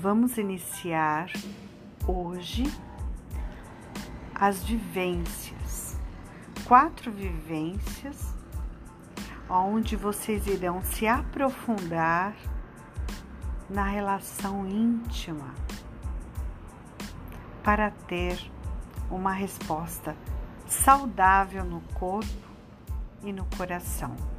vamos iniciar hoje as vivências, quatro vivências, onde vocês irão se aprofundar na relação íntima para ter uma resposta saudável no corpo e no coração.